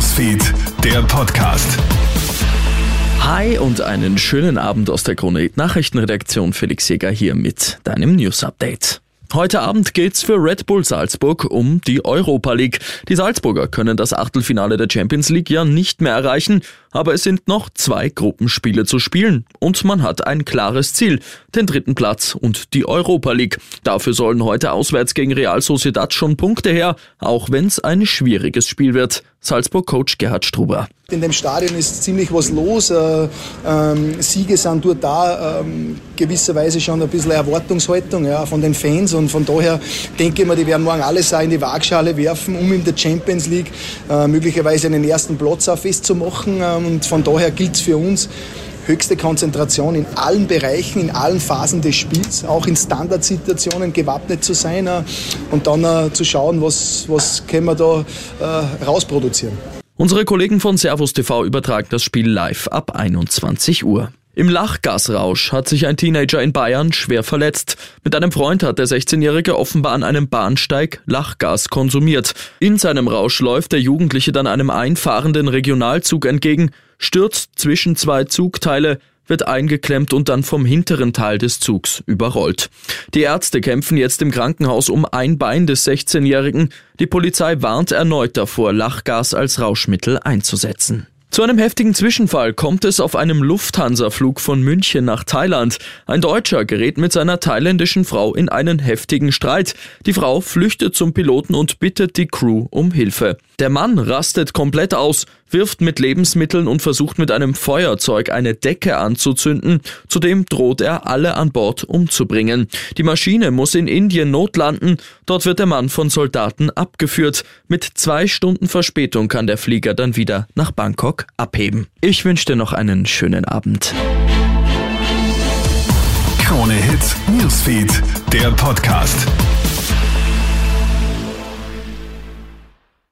Newsfeed, der Podcast. Hi und einen schönen Abend aus der Krone Nachrichtenredaktion. Felix Jäger hier mit deinem News Update. Heute Abend geht's für Red Bull Salzburg um die Europa League. Die Salzburger können das Achtelfinale der Champions League ja nicht mehr erreichen, aber es sind noch zwei Gruppenspiele zu spielen und man hat ein klares Ziel, den dritten Platz und die Europa League. Dafür sollen heute auswärts gegen Real Sociedad schon Punkte her, auch wenn's ein schwieriges Spiel wird. Salzburg-Coach Gerhard Struber. In dem Stadion ist ziemlich was los. Äh, ähm, Siege sind dort da, ähm, gewisserweise schon ein bisschen Erwartungshaltung von den Fans. Und von daher denke ich mir, die werden morgen alles auch in die Waagschale werfen, um in der Champions League äh, möglicherweise einen ersten Platz auch festzumachen. Ähm, und von daher gilt es für uns, höchste Konzentration in allen Bereichen, in allen Phasen des Spiels, auch in Standardsituationen gewappnet zu sein äh, und dann äh, zu schauen, was, was können wir da äh, rausproduzieren. Unsere Kollegen von Servus TV übertragen das Spiel live ab 21 Uhr. Im Lachgasrausch hat sich ein Teenager in Bayern schwer verletzt. Mit einem Freund hat der 16-Jährige offenbar an einem Bahnsteig Lachgas konsumiert. In seinem Rausch läuft der Jugendliche dann einem einfahrenden Regionalzug entgegen, stürzt zwischen zwei Zugteile, wird eingeklemmt und dann vom hinteren Teil des Zugs überrollt. Die Ärzte kämpfen jetzt im Krankenhaus um ein Bein des 16-Jährigen. Die Polizei warnt erneut davor, Lachgas als Rauschmittel einzusetzen. Zu einem heftigen Zwischenfall kommt es auf einem Lufthansa-Flug von München nach Thailand. Ein Deutscher gerät mit seiner thailändischen Frau in einen heftigen Streit. Die Frau flüchtet zum Piloten und bittet die Crew um Hilfe. Der Mann rastet komplett aus, wirft mit Lebensmitteln und versucht mit einem Feuerzeug eine Decke anzuzünden. Zudem droht er alle an Bord umzubringen. Die Maschine muss in Indien notlanden. Dort wird der Mann von Soldaten abgeführt. Mit zwei Stunden Verspätung kann der Flieger dann wieder nach Bangkok abheben. Ich wünsche dir noch einen schönen Abend. Krone Hits, Newsfeed, der Podcast.